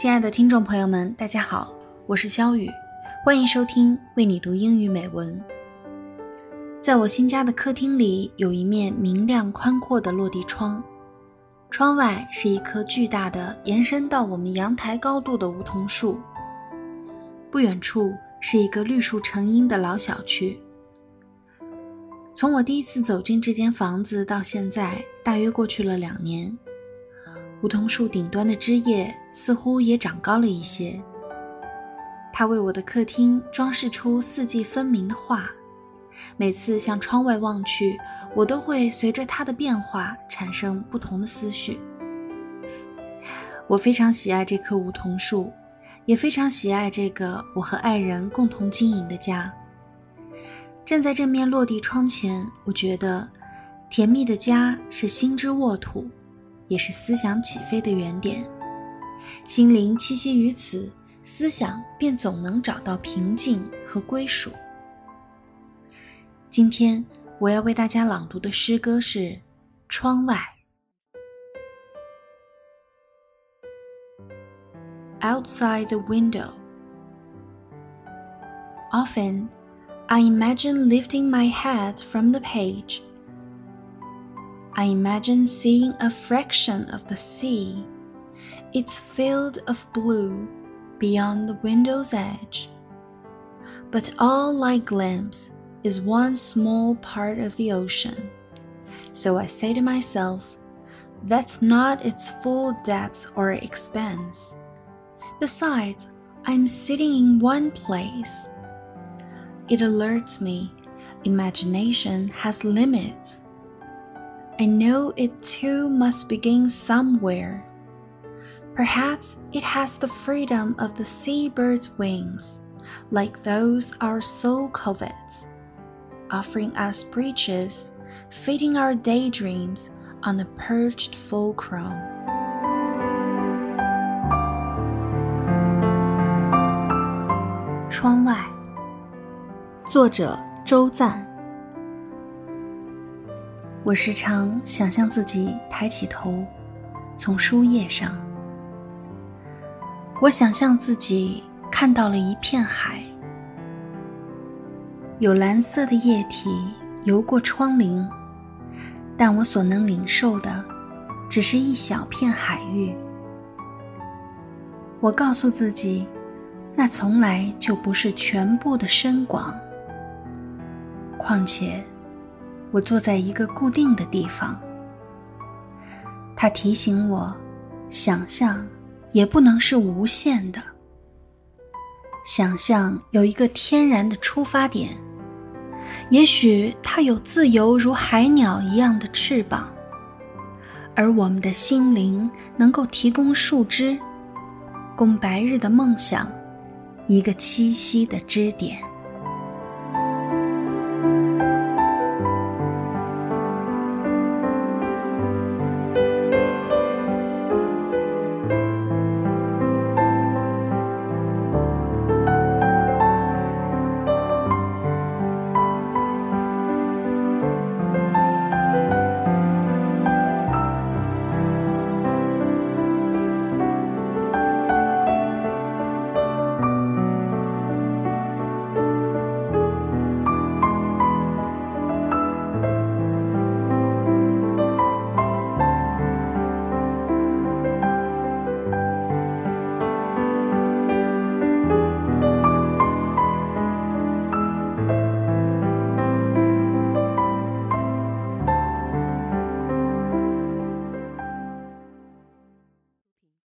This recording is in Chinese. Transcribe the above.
亲爱的听众朋友们，大家好，我是肖雨，欢迎收听为你读英语美文。在我新家的客厅里，有一面明亮宽阔的落地窗，窗外是一棵巨大的、延伸到我们阳台高度的梧桐树。不远处是一个绿树成荫的老小区。从我第一次走进这间房子到现在，大约过去了两年。梧桐树顶端的枝叶似乎也长高了一些。它为我的客厅装饰出四季分明的画。每次向窗外望去，我都会随着它的变化产生不同的思绪。我非常喜爱这棵梧桐树，也非常喜爱这个我和爱人共同经营的家。站在这面落地窗前，我觉得，甜蜜的家是心之沃土。也是思想起飞的原点，心灵栖息于此，思想便总能找到平静和归属。今天我要为大家朗读的诗歌是《窗外》。Outside the window. Often, I imagine lifting my head from the page I imagine seeing a fraction of the sea, its field of blue beyond the window's edge. But all I glimpse is one small part of the ocean. So I say to myself, that's not its full depth or expanse. Besides, I'm sitting in one place. It alerts me imagination has limits I know it too must begin somewhere. Perhaps it has the freedom of the seabird's wings, like those our soul covets, offering us breaches, feeding our daydreams on a perched fulcrum. 窗外，作者周赞。 我时常想象自己抬起头，从书页上，我想象自己看到了一片海，有蓝色的液体游过窗棂，但我所能领受的，只是一小片海域。我告诉自己，那从来就不是全部的深广，况且。我坐在一个固定的地方，它提醒我，想象也不能是无限的。想象有一个天然的出发点，也许它有自由如海鸟一样的翅膀，而我们的心灵能够提供树枝，供白日的梦想一个栖息的支点。